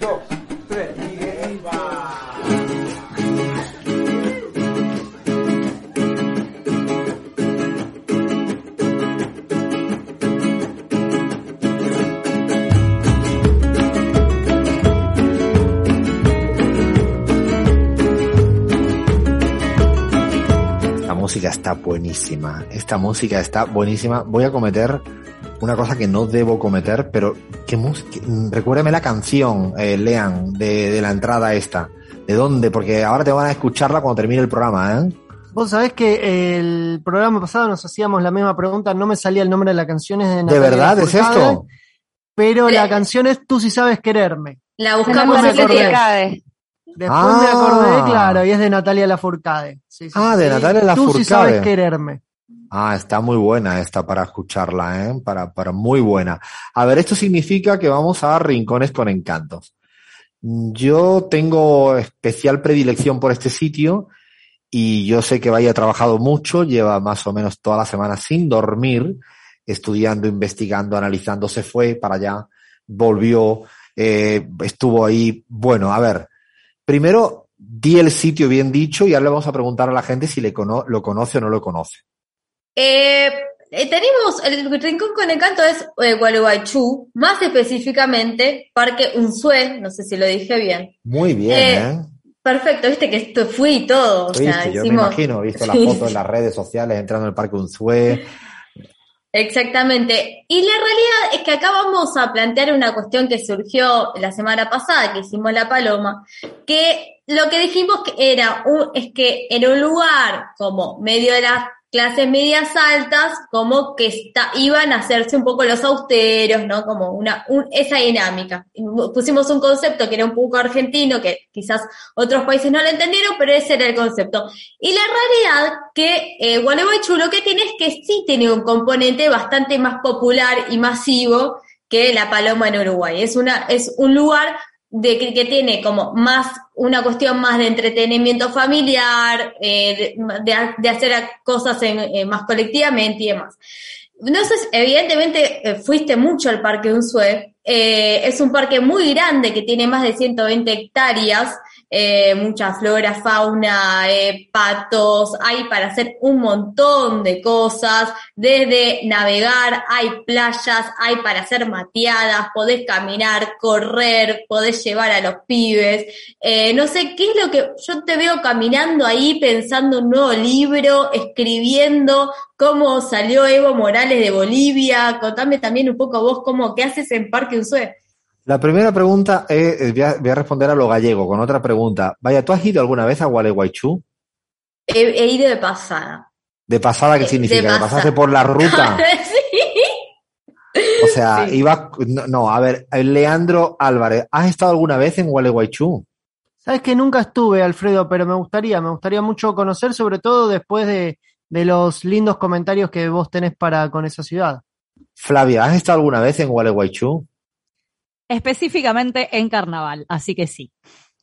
dos, tres. Esta música está buenísima. Esta música está buenísima. Voy a cometer una cosa que no debo cometer, pero que recuérdame la canción, eh, Lean, de, de la entrada esta. ¿De dónde? Porque ahora te van a escucharla cuando termine el programa, ¿eh? Vos sabés que el programa pasado nos hacíamos la misma pregunta, no me salía el nombre de la canción, es de ¿De Natalia verdad es Lafourcade, esto? Pero la canción es Tú si sabes quererme. La buscamos me en. Lafourcade. Después me Ah. acordé, claro, y es de Natalia Lafourcade. Sí, sí, Ah, de sí. Natalia Tú si Lafourcade. sabes quererme. Ah, está muy buena esta para escucharla, ¿eh? Para, para muy buena. A ver, esto significa que vamos a Rincones con Encantos. Yo tengo especial predilección por este sitio y yo sé que ha trabajado mucho, lleva más o menos toda la semana sin dormir, estudiando, investigando, analizando, se fue para allá, volvió, eh, estuvo ahí. Bueno, a ver, primero di el sitio bien dicho y ahora le vamos a preguntar a la gente si le cono- lo conoce o no lo conoce. Eh, eh, tenemos el rincón con encanto es eh, Gualeguaychú, más específicamente Parque Unzué, no sé si lo dije bien. Muy bien, Eh, ¿eh? Perfecto, viste que esto fui y todo, o sea, yo me imagino, he visto las fotos en las redes sociales entrando en el Parque Unzué. Exactamente. Y la realidad es que acá vamos a plantear una cuestión que surgió la semana pasada, que hicimos la paloma, que lo que dijimos que era un, es que en un lugar como medio de las clases medias altas, como que está, iban a hacerse un poco los austeros, ¿no? Como una, un- esa dinámica. Pusimos un concepto que era un poco argentino, que quizás otros países no lo entendieron, pero ese era el concepto. Y la realidad que eh, Gualeguaychú lo que tiene es que sí tiene un componente bastante más popular y masivo que La Paloma en Uruguay. Es una, es un lugar de que, que tiene como más, una cuestión más de entretenimiento familiar, eh, de, de- hacer cosas en- eh, más colectivamente y demás. Si- evidentemente eh, fuiste mucho al Parque Unzué. Eh, es un parque muy grande que tiene más de 120 hectáreas, eh, mucha flora, fauna, eh, patos, hay para hacer un montón de cosas, desde navegar, hay playas, hay para hacer mateadas, podés caminar, correr, podés llevar a los pibes. No sé, ¿qué es lo que yo te veo caminando ahí pensando un nuevo libro, escribiendo cómo salió Evo Morales de Bolivia? Contame también un poco vos cómo, ¿qué haces en Parque La primera pregunta es, eh, voy a, voy a responder a lo gallego con otra pregunta. Vaya, ¿tú has ido alguna vez a Gualeguaychú? He, he ido de pasada. ¿De pasada qué Eh, significa? de ¿Que pasada. pasaste por la ruta? sí. O sea, Sí. iba, no, no, a ver, Leandro Álvarez, ¿has estado alguna vez en Gualeguaychú? Sabes que nunca estuve, Alfredo, pero me gustaría, me gustaría mucho conocer, sobre todo después de, de los lindos comentarios que vos tenés para con esa ciudad. Flavia, ¿has estado alguna vez en Gualeguaychú? Específicamente en carnaval, así que sí.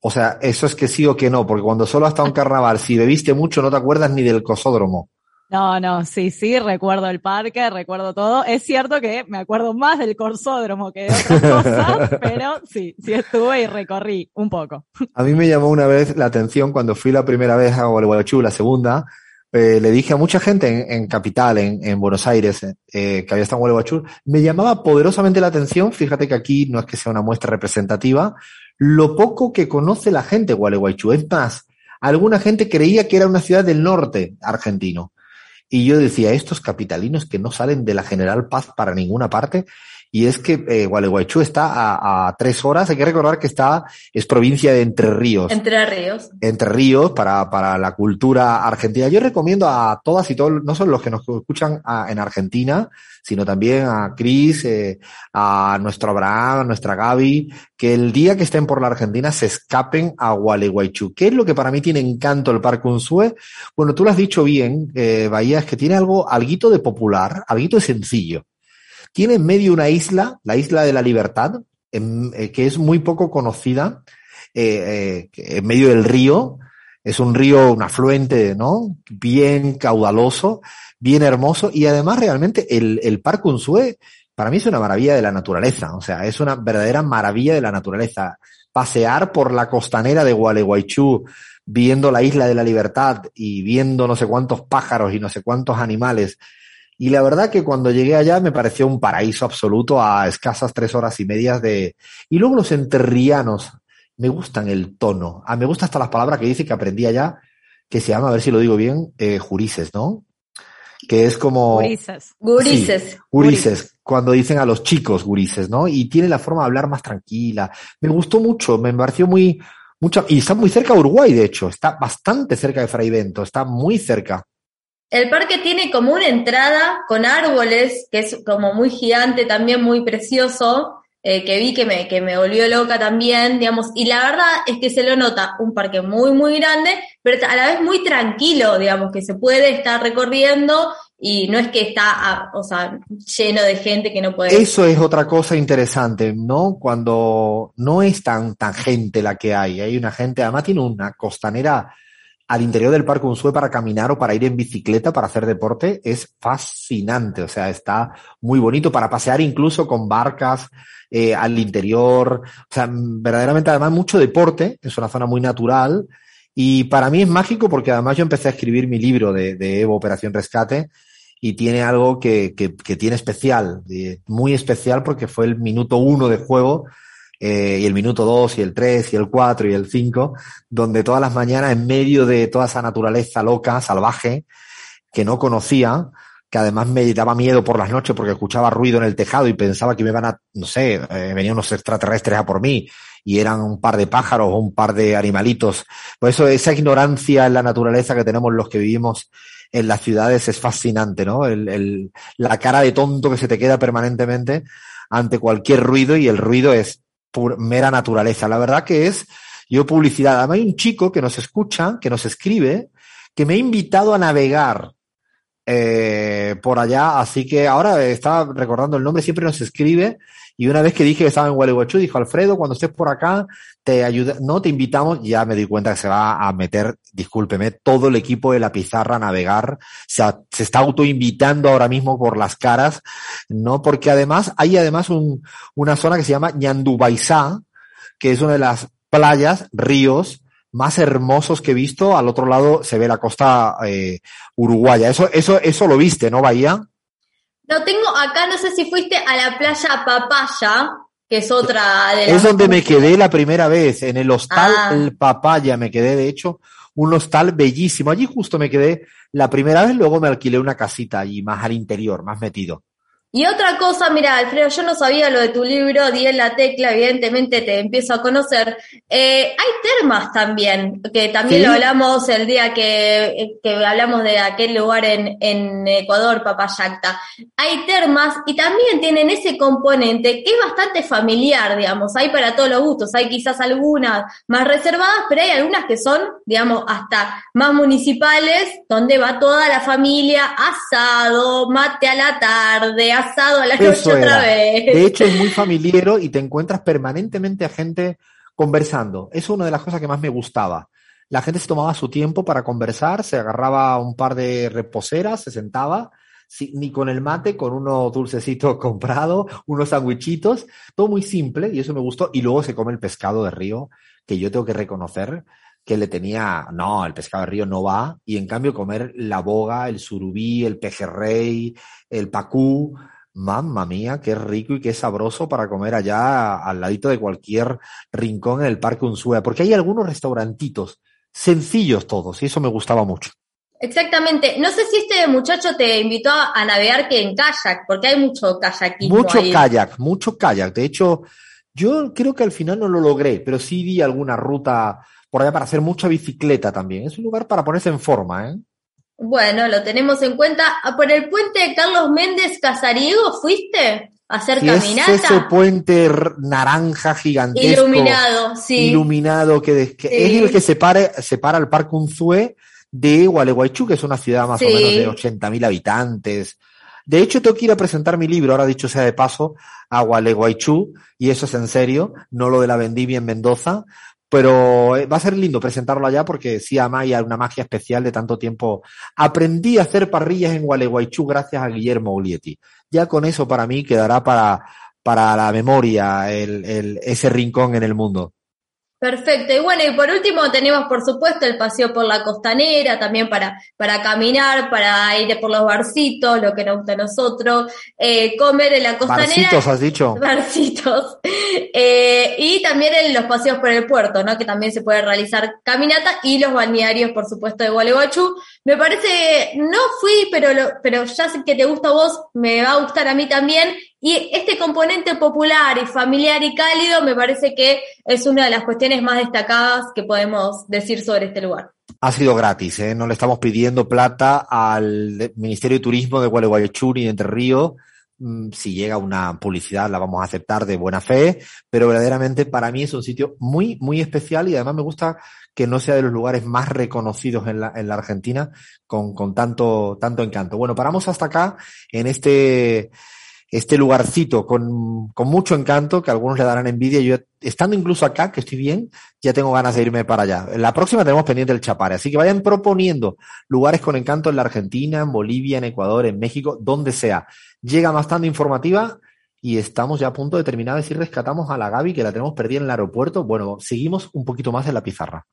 O sea, eso es que sí o que no, porque cuando solo has estado en carnaval, si bebiste mucho, no te acuerdas ni del cosódromo. No, no, sí, sí, recuerdo el parque, recuerdo todo. Es cierto que me acuerdo más del corsódromo que de otras cosas, pero sí, sí estuve y recorrí un poco. A mí me llamó una vez la atención cuando fui la primera vez a Gualeguaychú, la segunda, eh, le dije a mucha gente en, en Capital, en, en Buenos Aires, eh, que había estado en Gualeguaychú, me llamaba poderosamente la atención, fíjate que aquí no es que sea una muestra representativa, lo poco que conoce la gente Gualeguaychú. Es más, alguna gente creía que era una ciudad del norte argentino. Y yo decía, estos capitalinos que no salen de la General Paz para ninguna parte, y es que eh, Gualeguaychú está a, a tres horas, hay que recordar que está, es provincia de Entre Ríos. Entre Ríos. Entre Ríos para, para la cultura argentina. Yo recomiendo a todas y todos, no solo los que nos escuchan a- en Argentina, sino también a Cris, eh, a nuestro Abraham, a nuestra Gaby, que el día que estén por la Argentina se escapen a Gualeguaychú. ¿Qué es lo que para mí tiene encanto el Parque Unzué? Bueno, tú lo has dicho bien, eh, Bahía, es que tiene algo, alguito de popular, alguito de sencillo. Tiene en medio una isla, la isla de la Libertad, eh, que es muy poco conocida, eh, eh, en medio del río. Es un río, un afluente, ¿no? Bien caudaloso, bien hermoso. Y además, realmente, el, el Parque Unzué para mí es una maravilla de la naturaleza, o sea, es una verdadera maravilla de la naturaleza. Pasear por la costanera de Gualeguaychú, viendo la isla de la libertad y viendo no sé cuántos pájaros y no sé cuántos animales. Y la verdad que cuando llegué allá me pareció un paraíso absoluto a escasas tres horas y medias de... Y luego los enterrianos, me gustan el tono. Ah, me gusta hasta las palabras que dice que aprendí allá, que se llama, a ver si lo digo bien, eh, jurises, ¿no? Que es como... Gurises. Gurises. Sí, gurises, cuando dicen a los chicos gurises, ¿no? Y tiene la forma de hablar más tranquila. Me gustó mucho, me pareció muy, mucho, y está muy cerca de Uruguay, de hecho, está bastante cerca de Fray Bento, está muy cerca. El parque tiene como una entrada con árboles, que es como muy gigante, también muy precioso, eh, que vi que me, que me volvió loca también, digamos, y la verdad es que se lo nota un parque muy, muy grande, pero a la vez muy tranquilo, digamos, que se puede estar recorriendo y no es que está, o sea, lleno de gente que no puede. Eso es otra cosa interesante, ¿no? Cuando no es tan, tan gente la que hay, hay una gente, además tiene una costanera al interior del Parque Unsue para caminar o para ir en bicicleta, para hacer deporte, es fascinante. O sea, está muy bonito para pasear incluso con barcas eh, al interior. O sea, verdaderamente además mucho deporte, es una zona muy natural. Y para mí es mágico porque además yo empecé a escribir mi libro de, Evo Operación Rescate y tiene algo que, que, tiene especial, muy especial porque fue el minuto uno de juego eh, y el minuto 2 y el 3 y el 4 y el 5, donde todas las mañanas en medio de toda esa naturaleza loca, salvaje, que no conocía, que además me daba miedo por las noches porque escuchaba ruido en el tejado y pensaba que me iban a, no sé, eh, venían unos extraterrestres a por mí y eran un par de pájaros o un par de animalitos. Por eso esa ignorancia en la naturaleza que tenemos los que vivimos en las ciudades es fascinante, ¿no? El, el, la cara de tonto que se te queda permanentemente ante cualquier ruido y el ruido es pur, mera naturaleza. La verdad que es yo publicidad. Hay un chico que nos escucha, que nos escribe, que me ha invitado a navegar eh, por allá, así que ahora estaba recordando el nombre, siempre nos escribe y una vez que dije que estaba en Gualeguaychú, dijo Alfredo, cuando estés por acá, te ayuda, no te invitamos, ya me di cuenta que se va a meter, discúlpeme, todo el equipo de la pizarra a navegar, se, se está autoinvitando ahora mismo por las caras, ¿no? Porque además, hay además un, una zona que se llama Ñandubaisá, que es una de las playas, ríos, más hermosos que he visto. Al otro lado se ve la costa eh, uruguaya. Eso, eso, eso lo viste, ¿no, Bahía? No tengo acá, no sé si fuiste a la playa Papaya, que es otra de Es donde me quedé la primera vez, en el hostal ah. El Papaya me quedé, de hecho, un hostal bellísimo. Allí justo me quedé la primera vez, luego me alquilé una casita allí, más al interior, más metido. Y otra cosa, mira, Alfredo, yo no sabía lo de tu libro, di en la tecla, evidentemente te empiezo a conocer. Eh, hay termas también, que también ¿Sí? lo hablamos el día que, que hablamos de aquel lugar en, en Ecuador, Papayacta. Hay termas y también tienen ese componente que es bastante familiar, digamos, hay para todos los gustos. Hay quizás algunas más reservadas, pero hay algunas que son, digamos, hasta más municipales, donde va toda la familia, asado, mate a la tarde, asado a la noche Eso otra era. vez. De hecho, es muy familiero y te encuentras permanentemente a gente conversando. Eso es una de las cosas que más me gustaba. La gente se tomaba su tiempo para conversar, se agarraba un par de reposeras, se sentaba, ni con el mate, con unos dulcecitos comprados, unos sandwichitos, todo muy simple y eso me gustó. Y luego se come el pescado de río, que yo tengo que reconocer que le tenía, no, el pescado de río no va, y en cambio comer la boga, el surubí, el pejerrey, el pacú, Mamma mía, qué rico y qué sabroso para comer allá al ladito de cualquier rincón en el Parque Unsue, porque hay algunos restaurantitos sencillos todos y eso me gustaba mucho. Exactamente. No sé si este muchacho te invitó a, a navegar que en kayak, porque hay mucho kayakismo Mucho ahí. kayak, mucho kayak. De hecho, yo creo que al final no lo logré, pero sí vi alguna ruta por allá para hacer mucha bicicleta también. Es un lugar para ponerse en forma, ¿eh? Bueno, lo tenemos en cuenta. Ah, ¿Por el puente de Carlos Méndez Casariego fuiste a hacer Si caminata? es ese puente naranja gigantesco. Iluminado, sí. Iluminado, que, Sí. es el que separa, separa el Parque Unzué de Gualeguaychú, que es una ciudad más o menos de 80.000 habitantes. De hecho, tengo que ir a presentar mi libro, ahora dicho sea de paso, a Gualeguaychú, y eso es en serio, no lo de la vendimia en Mendoza, pero eh, va a ser lindo presentarlo allá porque sí, hay una magia especial de tanto tiempo. Aprendí a hacer parrillas en Gualeguaychú gracias a Guillermo Ulietti. ya con eso para mí quedará para, para la memoria el, el, ese rincón en el mundo. Perfecto. Y bueno, y por último tenemos por supuesto el paseo por la costanera, también para, para caminar, para ir por los barcitos, lo que nos gusta a nosotros, eh, comer en la costanera. ¿Barcitos has dicho? Barcitos. Eh, y también en los paseos por el puerto, ¿no? Que también se puede realizar caminata y los balnearios, por supuesto, de Gualeguaychú. Me parece, no fui, pero, pero ya que te gusta a vos, me va a gustar a mí también. Y este componente popular y familiar y cálido me parece que es una de las cuestiones más destacadas que podemos decir sobre este lugar. Ha sido gratis, ¿eh? no le estamos pidiendo plata al Ministerio de Turismo de Gualeguaychú y de Entre Ríos. Mm, si llega una publicidad la vamos a aceptar de buena fe, pero verdaderamente para mí es un sitio muy, muy especial y además me gusta que no sea de los lugares más reconocidos en la, en la Argentina con, con tanto, tanto encanto. Bueno, paramos hasta acá en este este lugarcito con, con, mucho encanto que algunos le darán envidia. Yo, estando incluso acá, que estoy bien, ya tengo ganas de irme para allá. En la próxima tenemos pendiente el Chapare, así que vayan proponiendo lugares con encanto en la Argentina, en Bolivia, en Ecuador, en México, donde sea. Llega bastante informativa y estamos ya a punto de terminar de si rescatamos a la Gaby, que la tenemos perdida en el aeropuerto. Bueno, seguimos un poquito más en la pizarra.